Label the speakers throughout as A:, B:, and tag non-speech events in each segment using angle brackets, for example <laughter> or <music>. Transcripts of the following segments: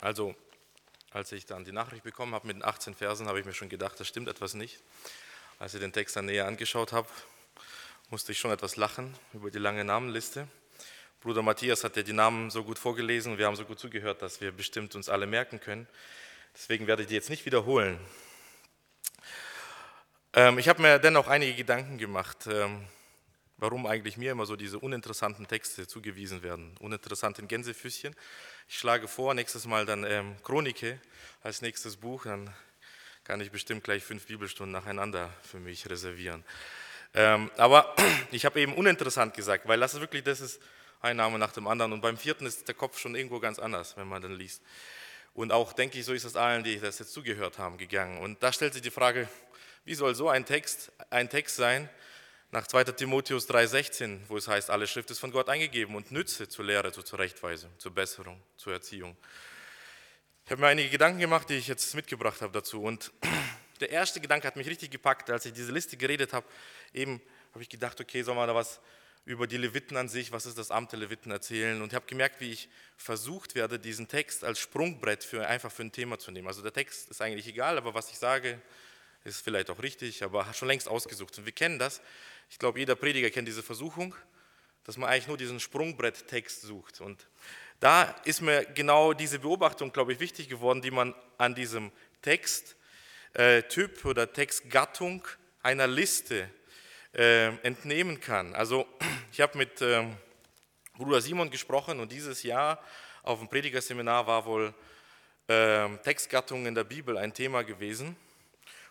A: Also, als ich dann die Nachricht bekommen habe mit den 18 Versen, habe ich mir schon gedacht, das stimmt etwas nicht. Als ich den Text dann näher angeschaut habe, musste ich schon etwas lachen über die lange Namenliste. Bruder Matthias hat ja die Namen so gut vorgelesen und wir haben so gut zugehört, dass wir bestimmt uns alle merken können. Deswegen werde ich die jetzt nicht wiederholen. Ähm, ich habe mir dennoch einige Gedanken gemacht, ähm, warum eigentlich mir immer so diese uninteressanten Texte zugewiesen werden. Uninteressanten Gänsefüßchen. Ich schlage vor, nächstes Mal dann ähm, Chronike als nächstes Buch, dann kann ich bestimmt gleich fünf Bibelstunden nacheinander für mich reservieren. Ähm, aber <clears throat> ich habe eben uninteressant gesagt, weil das ist wirklich, das ist ein Name nach dem anderen und beim vierten ist der Kopf schon irgendwo ganz anders, wenn man dann liest. Und auch, denke ich, so ist es allen, die das jetzt zugehört haben, gegangen. Und da stellt sich die Frage, wie soll so ein Text ein Text sein, nach 2. Timotheus 3,16, wo es heißt, alle Schrift ist von Gott eingegeben und nütze zur Lehre, zur Zurechtweisung, zur Besserung, zur Erziehung. Ich habe mir einige Gedanken gemacht, die ich jetzt mitgebracht habe dazu. Und <clears throat> der erste Gedanke hat mich richtig gepackt, als ich diese Liste geredet habe. Eben habe ich gedacht, okay, soll man da was über die Leviten an sich, was ist das Amt der Leviten erzählen? Und ich habe gemerkt, wie ich versucht werde, diesen Text als Sprungbrett für einfach für ein Thema zu nehmen. Also der Text ist eigentlich egal, aber was ich sage, ist vielleicht auch richtig, aber schon längst ausgesucht. Und wir kennen das. Ich glaube, jeder Prediger kennt diese Versuchung, dass man eigentlich nur diesen Sprungbretttext sucht. Und da ist mir genau diese Beobachtung, glaube ich, wichtig geworden, die man an diesem Texttyp äh, oder Textgattung einer Liste äh, entnehmen kann. Also <clears throat> ich habe mit ähm, Bruder Simon gesprochen und dieses Jahr auf dem Predigerseminar war wohl ähm, Textgattung in der Bibel ein Thema gewesen.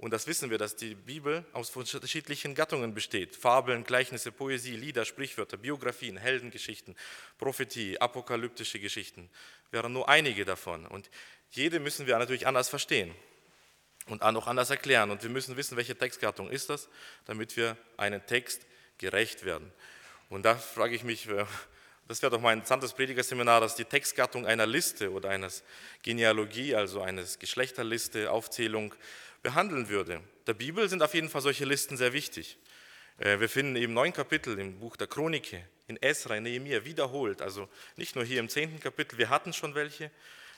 A: Und das wissen wir, dass die Bibel aus unterschiedlichen Gattungen besteht. Fabeln, Gleichnisse, Poesie, Lieder, Sprichwörter, Biografien, Heldengeschichten, Prophetie, apokalyptische Geschichten wären nur einige davon. Und jede müssen wir natürlich anders verstehen und auch anders erklären. Und wir müssen wissen, welche Textgattung ist das, damit wir einen Text gerecht werden. Und da frage ich mich, äh, das wäre doch mein interessantes Predigerseminar, dass die Textgattung einer Liste oder eines Genealogie, also eines Geschlechterliste, Aufzählung, behandeln würde. Der Bibel sind auf jeden Fall solche Listen sehr wichtig. Äh, wir finden eben neun Kapitel im Buch der Chronike, in Esra, in Nehemiah wiederholt. Also nicht nur hier im zehnten Kapitel, wir hatten schon welche.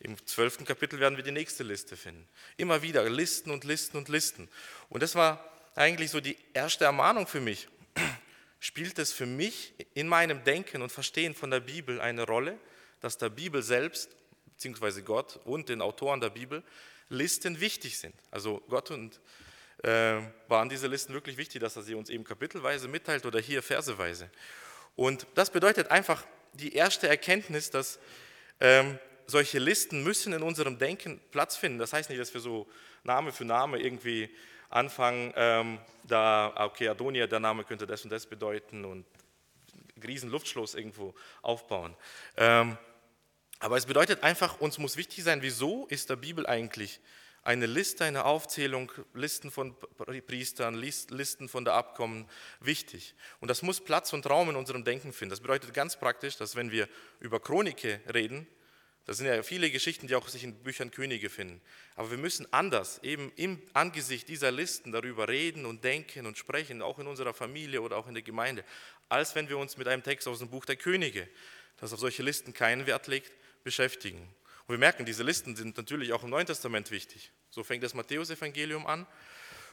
A: Im zwölften Kapitel werden wir die nächste Liste finden. Immer wieder Listen und Listen und Listen. Und das war eigentlich so die erste Ermahnung für mich. <clears throat> Spielt es für mich in meinem Denken und Verstehen von der Bibel eine Rolle, dass der Bibel selbst, beziehungsweise Gott und den Autoren der Bibel Listen wichtig sind. Also Gott und äh, waren diese Listen wirklich wichtig, dass er sie uns eben kapitelweise mitteilt oder hier verseweise. Und das bedeutet einfach die erste Erkenntnis, dass ähm, solche Listen müssen in unserem Denken Platz finden. Das heißt nicht, dass wir so Name für Name irgendwie anfangen, ähm, da, okay, Adonia, der Name könnte das und das bedeuten und riesen Luftschloss irgendwo aufbauen. Ähm, aber es bedeutet einfach, uns muss wichtig sein, wieso ist der Bibel eigentlich eine Liste, eine Aufzählung, Listen von Priestern, Listen von der Abkommen wichtig. Und das muss Platz und Raum in unserem Denken finden. Das bedeutet ganz praktisch, dass wenn wir über Chronike reden, das sind ja viele Geschichten, die auch sich in Büchern Könige finden. Aber wir müssen anders, eben im Angesicht dieser Listen darüber reden und denken und sprechen, auch in unserer Familie oder auch in der Gemeinde, als wenn wir uns mit einem Text aus dem Buch der Könige, das auf solche Listen keinen Wert legt, beschäftigen. Und wir merken, diese Listen sind natürlich auch im Neuen Testament wichtig. So fängt das Matthäusevangelium an.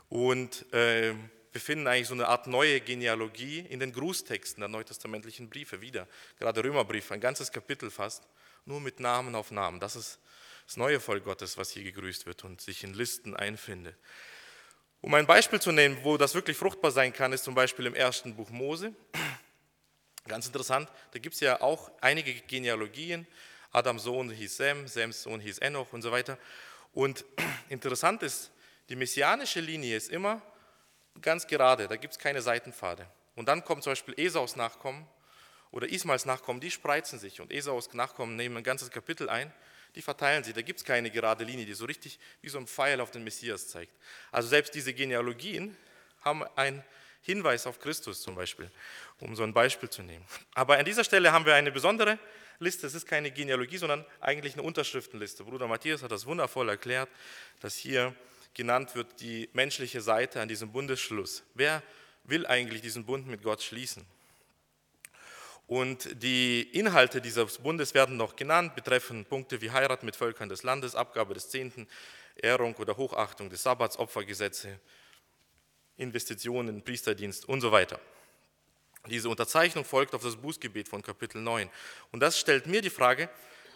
A: Und äh, wir finden eigentlich so eine Art neue Genealogie in den Grußtexten der neutestamentlichen Briefe wieder. Gerade Römerbrief, ein ganzes Kapitel fast, nur mit Namen auf Namen. Das ist das neue Volk Gottes, was hier gegrüßt wird und sich in Listen einfindet. Um ein Beispiel zu nehmen, wo das wirklich fruchtbar sein kann, ist zum Beispiel im ersten Buch Mose. Ganz interessant, da gibt es ja auch einige Genealogien. Adams Sohn hieß Sem, Sems Sohn hieß Enoch und so weiter. Und <clears throat> interessant ist, die messianische Linie ist immer ganz gerade, da gibt es keine Seitenpfade. Und dann kommt zum Beispiel Esaus Nachkommen oder Ismails Nachkommen, die spreizen sich und Esaus Nachkommen nehmen ein ganzes Kapitel ein, die verteilen sie. Da gibt es keine gerade Linie, die so richtig wie so ein Pfeil auf den Messias zeigt. Also selbst diese Genealogien haben einen Hinweis auf Christus zum Beispiel, um so ein Beispiel zu nehmen. Aber an dieser Stelle haben wir eine besondere Liste, es ist keine Genealogie, sondern eigentlich eine Unterschriftenliste. Bruder Matthias hat das wundervoll erklärt, dass hier genannt wird die menschliche Seite an diesem Bundesschluss. Wer will eigentlich diesen Bund mit Gott schließen? Und die Inhalte dieses Bundes werden noch genannt, betreffen Punkte wie Heirat mit Völkern des Landes, Abgabe des Zehnten, Ehrung oder Hochachtung des Sabbats, Opfergesetze, Investitionen, Priesterdienst und so weiter. Diese Unterzeichnung folgt auf das Bußgebet von Kapitel 9. Und das stellt mir die Frage,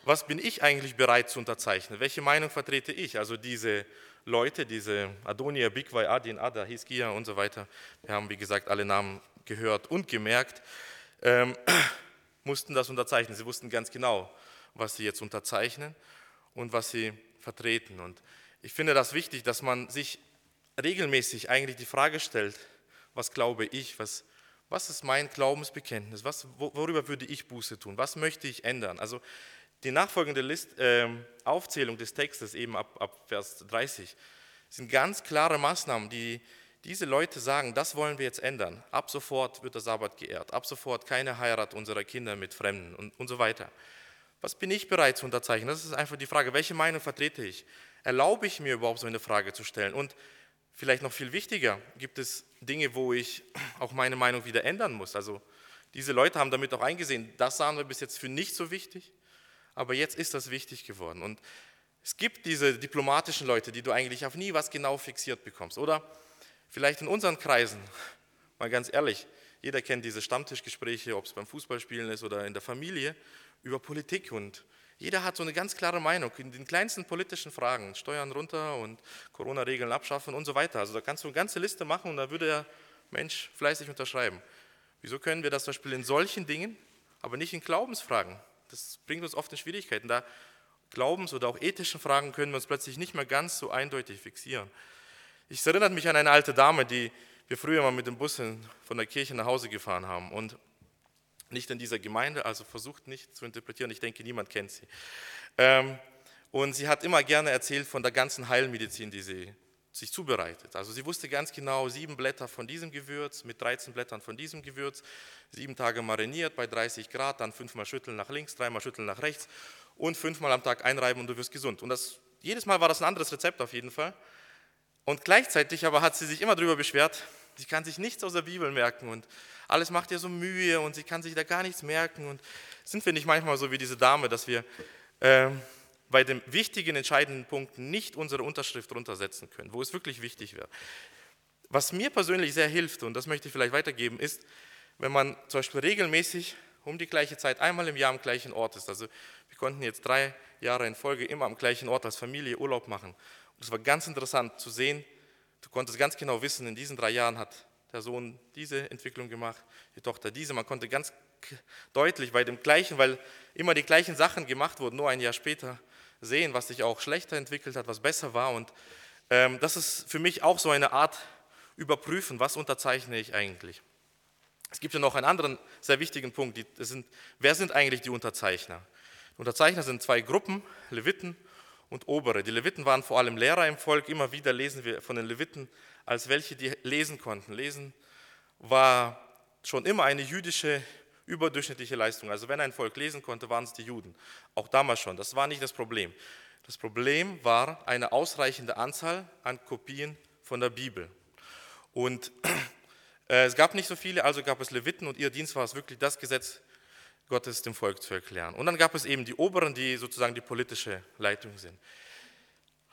A: was bin ich eigentlich bereit zu unterzeichnen? Welche Meinung vertrete ich? Also diese Leute, diese Adonia, Bigwai, Adin, Ada, Hiskia und so weiter, wir haben wie gesagt alle Namen gehört und gemerkt, ähm, <clears throat> mussten das unterzeichnen. Sie wussten ganz genau, was sie jetzt unterzeichnen und was sie vertreten. Und ich finde das wichtig, dass man sich regelmäßig eigentlich die Frage stellt, was glaube ich, was, was ist mein Glaubensbekenntnis, was, worüber würde ich Buße tun, was möchte ich ändern. Also die nachfolgende List, äh, Aufzählung des Textes, eben ab, ab Vers 30, sind ganz klare Maßnahmen, die diese Leute sagen, das wollen wir jetzt ändern. Ab sofort wird der Sabbat geehrt, ab sofort keine Heirat unserer Kinder mit Fremden und, und so weiter. Was bin ich bereit zu unterzeichnen? Das ist einfach die Frage, welche Meinung vertrete ich? Erlaube ich mir überhaupt so eine Frage zu stellen? Und vielleicht noch viel wichtiger, gibt es Dinge, wo ich auch meine Meinung wieder ändern muss? Also diese Leute haben damit auch eingesehen, das sahen wir bis jetzt für nicht so wichtig aber jetzt ist das wichtig geworden. Und es gibt diese diplomatischen Leute, die du eigentlich auf nie was genau fixiert bekommst. Oder vielleicht in unseren Kreisen, <laughs> mal ganz ehrlich, jeder kennt diese Stammtischgespräche, ob es beim Fußballspielen ist oder in der Familie, über Politik. Und jeder hat so eine ganz klare Meinung in den kleinsten politischen Fragen, Steuern runter und Corona-Regeln abschaffen und so weiter. Also da kannst du eine ganze Liste machen und da würde der Mensch fleißig unterschreiben. Wieso können wir das zum Beispiel in solchen Dingen, aber nicht in Glaubensfragen das bringt uns oft in Schwierigkeiten. Da Glaubens- oder auch ethischen Fragen können wir uns plötzlich nicht mehr ganz so eindeutig fixieren. Ich erinnere mich an eine alte Dame, die wir früher mal mit dem Bus von der Kirche nach Hause gefahren haben und nicht in dieser Gemeinde, also versucht nicht zu interpretieren, ich denke, niemand kennt sie. Ähm, und sie hat immer gerne erzählt von der ganzen Heilmedizin, die sie sich zubereitet. Also sie wusste ganz genau, sieben Blätter von diesem Gewürz mit 13 Blättern von diesem Gewürz, sieben Tage mariniert bei 30 Grad, dann fünfmal schütteln nach links, dreimal schütteln nach rechts und fünfmal am Tag einreiben und du wirst gesund. Und das, jedes Mal war das ein anderes Rezept auf jeden Fall. Und gleichzeitig aber hat sie sich immer darüber beschwert, sie kann sich nichts aus der Bibel merken und alles macht ihr so Mühe und sie kann sich da gar nichts merken. Und sind wir nicht manchmal so wie diese Dame, dass wir... Äh, bei den wichtigen, entscheidenden Punkten nicht unsere Unterschrift runtersetzen können, wo es wirklich wichtig wäre. Was mir persönlich sehr hilft, und das möchte ich vielleicht weitergeben, ist, wenn man zum Beispiel regelmäßig um die gleiche Zeit einmal im Jahr am gleichen Ort ist. Also wir konnten jetzt drei Jahre in Folge immer am gleichen Ort als Familie Urlaub machen. Und es war ganz interessant zu sehen, du konntest ganz genau wissen, in diesen drei Jahren hat der Sohn diese Entwicklung gemacht, die Tochter diese. Man konnte ganz deutlich bei dem gleichen, weil immer die gleichen Sachen gemacht wurden, nur ein Jahr später, sehen, was sich auch schlechter entwickelt hat, was besser war. Und ähm, das ist für mich auch so eine Art Überprüfen, was unterzeichne ich eigentlich. Es gibt ja noch einen anderen sehr wichtigen Punkt. Die, sind, wer sind eigentlich die Unterzeichner? Die Unterzeichner sind zwei Gruppen, Leviten und Obere. Die Leviten waren vor allem Lehrer im Volk. Immer wieder lesen wir von den Leviten als welche, die lesen konnten. Lesen war schon immer eine jüdische überdurchschnittliche Leistung. Also wenn ein Volk lesen konnte, waren es die Juden. Auch damals schon. Das war nicht das Problem. Das Problem war eine ausreichende Anzahl an Kopien von der Bibel. Und äh, es gab nicht so viele, also gab es Leviten und ihr Dienst war es wirklich, das Gesetz Gottes dem Volk zu erklären. Und dann gab es eben die Oberen, die sozusagen die politische Leitung sind.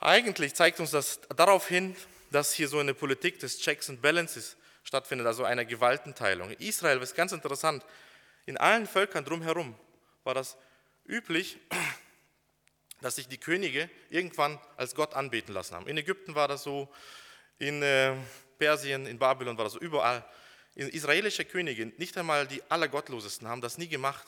A: Eigentlich zeigt uns das darauf hin, dass hier so eine Politik des Checks and Balances stattfindet, also einer Gewaltenteilung. In Israel ist ganz interessant, in allen Völkern drumherum war das üblich, <clears throat> dass sich die Könige irgendwann als Gott anbeten lassen haben. In Ägypten war das so, in äh, Persien, in Babylon war das so, überall. Israelische Könige, nicht einmal die allergottlosesten, haben das nie gemacht,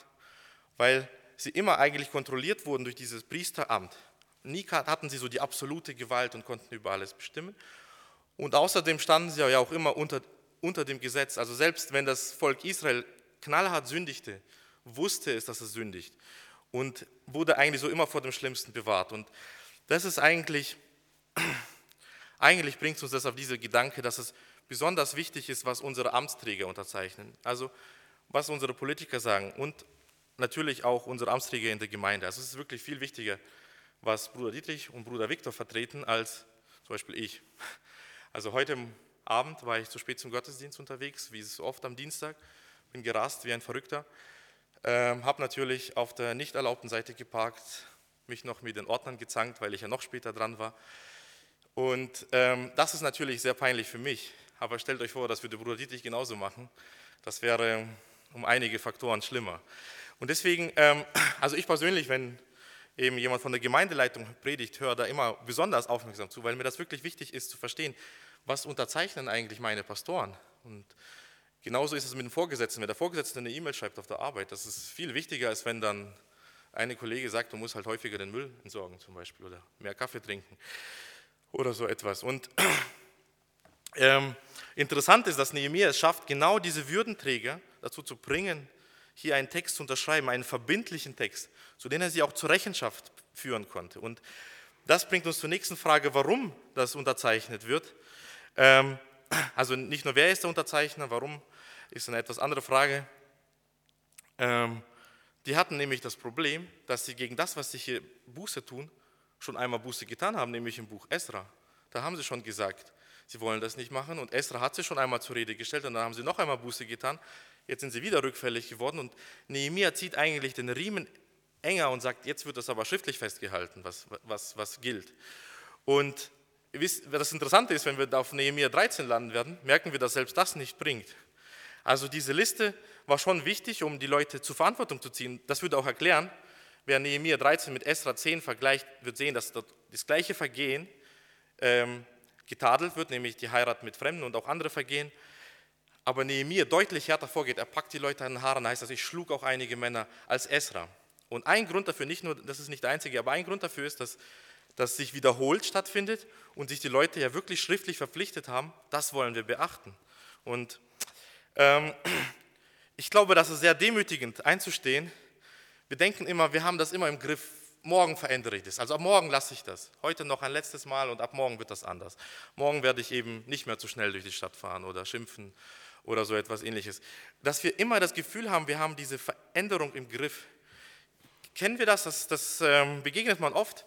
A: weil sie immer eigentlich kontrolliert wurden durch dieses Priesteramt. Nie hatten sie so die absolute Gewalt und konnten über alles bestimmen. Und außerdem standen sie ja auch immer unter, unter dem Gesetz. Also selbst wenn das Volk Israel knallhart sündigte, wusste es, dass es sündigt und wurde eigentlich so immer vor dem Schlimmsten bewahrt. Und das ist eigentlich, <clears throat> eigentlich bringt uns das auf diese Gedanke, dass es besonders wichtig ist, was unsere Amtsträger unterzeichnen. Also was unsere Politiker sagen und natürlich auch unsere Amtsträger in der Gemeinde. Also es ist wirklich viel wichtiger, was Bruder Dietrich und Bruder Viktor vertreten, als zum Beispiel ich. Also heute Abend war ich zu spät zum Gottesdienst unterwegs, wie es oft am Dienstag bin gerast wie ein Verrückter. Ähm, habe natürlich auf der nicht erlaubten Seite geparkt, mich noch mit den Ordnern gezankt, weil ich ja noch später dran war. Und ähm, das ist natürlich sehr peinlich für mich. Aber stellt euch vor, das würde Bruder Dietrich genauso machen. Das wäre um einige Faktoren schlimmer. Und deswegen, ähm, <clears throat> also ich persönlich, wenn eben jemand von der Gemeindeleitung predigt, höre da immer besonders aufmerksam zu, weil mir das wirklich wichtig ist zu verstehen, was unterzeichnen eigentlich meine Pastoren. Und genauso ist es mit dem Vorgesetzten. Wenn der Vorgesetzte eine E-Mail schreibt auf der Arbeit, das ist viel wichtiger, als wenn dann eine Kollege sagt, du musst halt häufiger den Müll entsorgen zum Beispiel oder mehr Kaffee trinken oder so etwas. Und <clears throat> ähm, interessant ist, dass Nehemiah es schafft, genau diese Würdenträger dazu zu bringen, hier einen Text zu unterschreiben, einen verbindlichen Text, zu dem er sie auch zur Rechenschaft führen konnte. Und das bringt uns zur nächsten Frage, warum das unterzeichnet wird. Ähm, also nicht nur wer ist der Unterzeichner, warum ist eine etwas andere Frage. Ähm, die hatten nämlich das Problem, dass sie gegen das, was sie hier Buße tun, schon einmal Buße getan haben, nämlich im Buch Esra. Da haben sie schon gesagt, sie wollen das nicht machen. Und Esra hat sie schon einmal zur Rede gestellt und dann haben sie noch einmal Buße getan. Jetzt sind sie wieder rückfällig geworden und Nehemiah zieht eigentlich den Riemen enger und sagt, jetzt wird das aber schriftlich festgehalten, was, was, was gilt. Und das Interessante ist, wenn wir auf Nehemiah 13 landen werden, merken wir, dass selbst das nicht bringt. Also diese Liste war schon wichtig, um die Leute zur Verantwortung zu ziehen. Das würde auch erklären, wer Nehemiah 13 mit Esra 10 vergleicht, wird sehen, dass dort das gleiche Vergehen ähm, getadelt wird, nämlich die Heirat mit Fremden und auch andere Vergehen aber Nehemiah deutlich härter vorgeht. Er packt die Leute an den Haaren, heißt das, ich schlug auch einige Männer als Esra. Und ein Grund dafür, nicht nur, das ist nicht der einzige, aber ein Grund dafür ist, dass das sich wiederholt stattfindet und sich die Leute ja wirklich schriftlich verpflichtet haben, das wollen wir beachten. Und ähm, ich glaube, das ist sehr demütigend einzustehen. Wir denken immer, wir haben das immer im Griff, morgen verändere ich das. Also ab morgen lasse ich das. Heute noch ein letztes Mal und ab morgen wird das anders. Morgen werde ich eben nicht mehr zu schnell durch die Stadt fahren oder schimpfen oder so etwas ähnliches. Dass wir immer das Gefühl haben, wir haben diese Veränderung im Griff. Kennen wir das? Das, das ähm, begegnet man oft.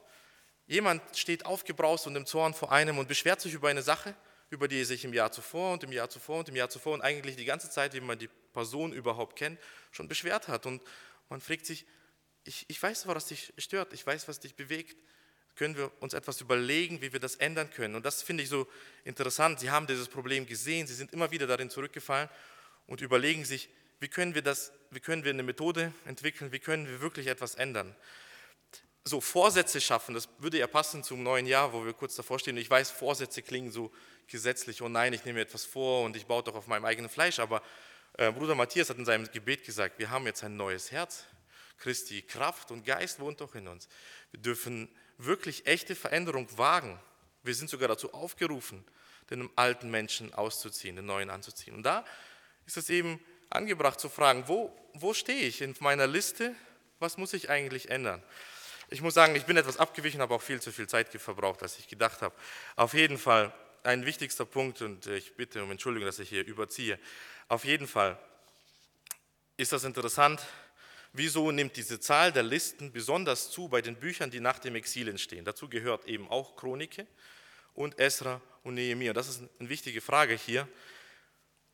A: Jemand steht aufgebraust und im Zorn vor einem und beschwert sich über eine Sache, über die er sich im Jahr zuvor und im Jahr zuvor und im Jahr zuvor und eigentlich die ganze Zeit, wie man die Person überhaupt kennt, schon beschwert hat. Und man fragt sich, ich, ich weiß, was dich stört, ich weiß, was dich bewegt können wir uns etwas überlegen, wie wir das ändern können. Und das finde ich so interessant. Sie haben dieses Problem gesehen, sie sind immer wieder darin zurückgefallen und überlegen sich, wie können wir das, wie können wir eine Methode entwickeln, wie können wir wirklich etwas ändern. So Vorsätze schaffen, das würde ja passen zum neuen Jahr, wo wir kurz davor stehen. Ich weiß, Vorsätze klingen so gesetzlich, oh nein, ich nehme mir etwas vor und ich baue doch auf meinem eigenen Fleisch, aber äh, Bruder Matthias hat in seinem Gebet gesagt, wir haben jetzt ein neues Herz. Christi Kraft und Geist wohnt doch in uns. Wir dürfen wirklich echte Veränderung wagen. Wir sind sogar dazu aufgerufen, den alten Menschen auszuziehen, den neuen anzuziehen. Und da ist es eben angebracht zu fragen, wo, wo stehe ich in meiner Liste? Was muss ich eigentlich ändern? Ich muss sagen, ich bin etwas abgewichen, habe auch viel zu viel Zeit verbraucht, als ich gedacht habe. Auf jeden Fall ein wichtigster Punkt, und ich bitte um Entschuldigung, dass ich hier überziehe. Auf jeden Fall ist das interessant, Wieso nimmt diese Zahl der Listen besonders zu bei den Büchern, die nach dem Exil entstehen? Dazu gehört eben auch Chronike und Esra und Nehemiah. Das ist eine wichtige Frage hier.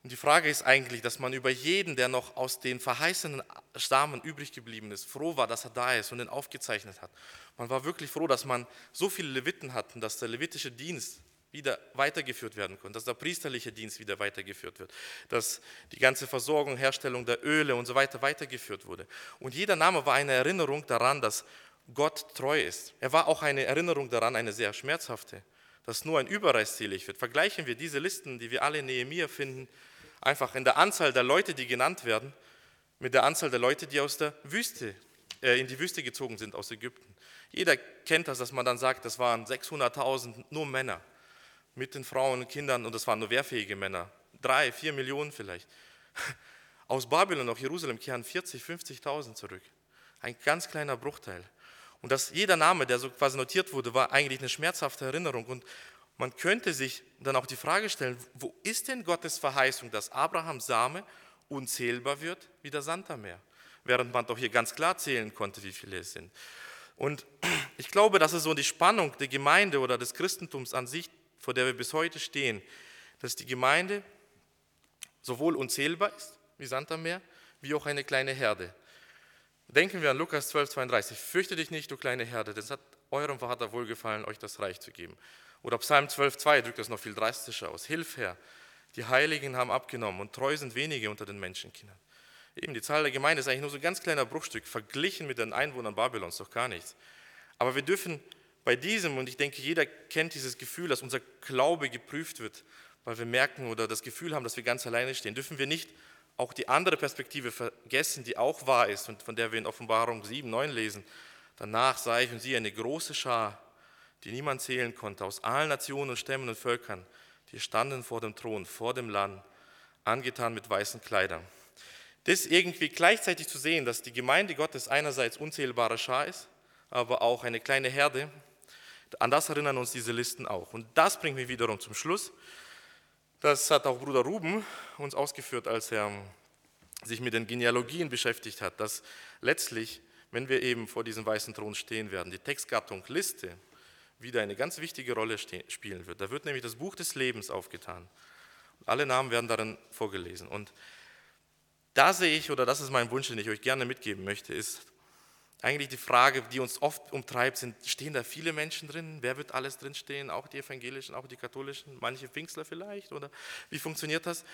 A: Und die Frage ist eigentlich, dass man über jeden, der noch aus den verheißenen Samen übrig geblieben ist, froh war, dass er da ist und ihn aufgezeichnet hat. Man war wirklich froh, dass man so viele Leviten hatten, dass der levitische Dienst wieder weitergeführt werden konnte, dass der priesterliche Dienst wieder weitergeführt wird, dass die ganze Versorgung, Herstellung der Öle und so weiter weitergeführt wurde. Und jeder Name war eine Erinnerung daran, dass Gott treu ist. Er war auch eine Erinnerung daran, eine sehr schmerzhafte, dass nur ein Überreis selig wird. Vergleichen wir diese Listen, die wir alle in Nehemiah finden, einfach in der Anzahl der Leute, die genannt werden, mit der Anzahl der Leute, die aus der Wüste, äh, in die Wüste gezogen sind, aus Ägypten. Jeder kennt das, dass man dann sagt, das waren 600.000 nur Männer mit den Frauen und Kindern, und das waren nur wehrfähige Männer, drei, vier Millionen vielleicht. <laughs> Aus Babylon nach Jerusalem kehren 40, 50.000 zurück. Ein ganz kleiner Bruchteil. Und dass jeder Name, der so quasi notiert wurde, war eigentlich eine schmerzhafte Erinnerung. Und man könnte sich dann auch die Frage stellen, wo ist denn Gottes Verheißung, dass Abrahams Same unzählbar wird wie der Sand am Meer? Während man doch hier ganz klar zählen konnte, wie viele es sind. Und <clears throat> ich glaube, das ist so die Spannung der Gemeinde oder des Christentums an sich, vor der wir bis heute stehen, dass die Gemeinde sowohl unzählbar ist wie Sand am Meer, wie auch eine kleine Herde. Denken wir an Lukas 12, 32. Fürchte dich nicht, du kleine Herde, denn es hat eurem Vater wohlgefallen, euch das Reich zu geben. Oder Psalm 12, 2 drückt das noch viel drastischer aus. Hilf her, die Heiligen haben abgenommen und treu sind wenige unter den Menschenkindern. Eben, die Zahl der Gemeinde ist eigentlich nur so ein ganz kleiner Bruchstück, verglichen mit den Einwohnern Babylons doch gar nichts. Aber wir dürfen bei diesem, und ich denke, jeder kennt dieses Gefühl, dass unser Glaube geprüft wird, weil wir merken oder das Gefühl haben, dass wir ganz alleine stehen, dürfen wir nicht auch die andere Perspektive vergessen, die auch wahr ist und von der wir in Offenbarung 7, 9 lesen. Danach sah ich und sie eine große Schar, die niemand zählen konnte, aus allen Nationen und Stämmen und Völkern, die standen vor dem Thron, vor dem Land, angetan mit weißen Kleidern. Das irgendwie gleichzeitig zu sehen, dass die Gemeinde Gottes einerseits unzählbare Schar ist, aber auch eine kleine Herde, an das erinnern uns diese Listen auch. Und das bringt mich wiederum zum Schluss. Das hat auch Bruder Ruben uns ausgeführt, als er sich mit den Genealogien beschäftigt hat, dass letztlich, wenn wir eben vor diesem weißen Thron stehen werden, die Textgattung Liste wieder eine ganz wichtige Rolle spielen wird. Da wird nämlich das Buch des Lebens aufgetan. Alle Namen werden darin vorgelesen. Und da sehe ich, oder das ist mein Wunsch, den ich euch gerne mitgeben möchte, ist eigentlich die Frage, die uns oft umtreibt, sind, stehen da viele Menschen drin? Wer wird alles drin stehen? Auch die evangelischen, auch die katholischen, manche Pfingstler vielleicht? Oder wie funktioniert das?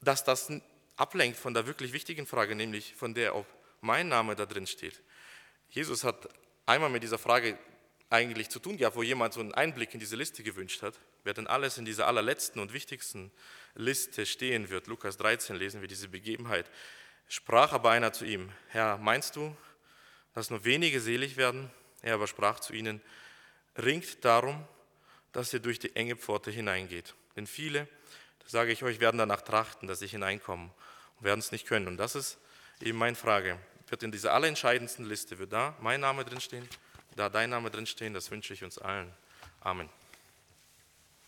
A: Dass das ablenkt von der wirklich wichtigen Frage, nämlich von der, ob mein Name da drin steht. Jesus hat einmal mit dieser Frage eigentlich zu tun gehabt, wo jemand so einen Einblick in diese Liste gewünscht hat. Wer denn alles in dieser allerletzten und wichtigsten Liste stehen wird. Lukas 13 lesen wir diese Begebenheit. Sprach aber einer zu ihm, Herr, meinst du, dass nur wenige selig werden. Er aber sprach zu ihnen, ringt darum, dass ihr durch die enge Pforte hineingeht. Denn viele, das sage ich euch, werden danach trachten, dass sie hineinkommen und werden es nicht können. Und das ist eben meine Frage. Wird in dieser allerentscheidendsten Liste, wird da mein Name drinstehen, da dein Name drinstehen, das wünsche ich uns allen. Amen.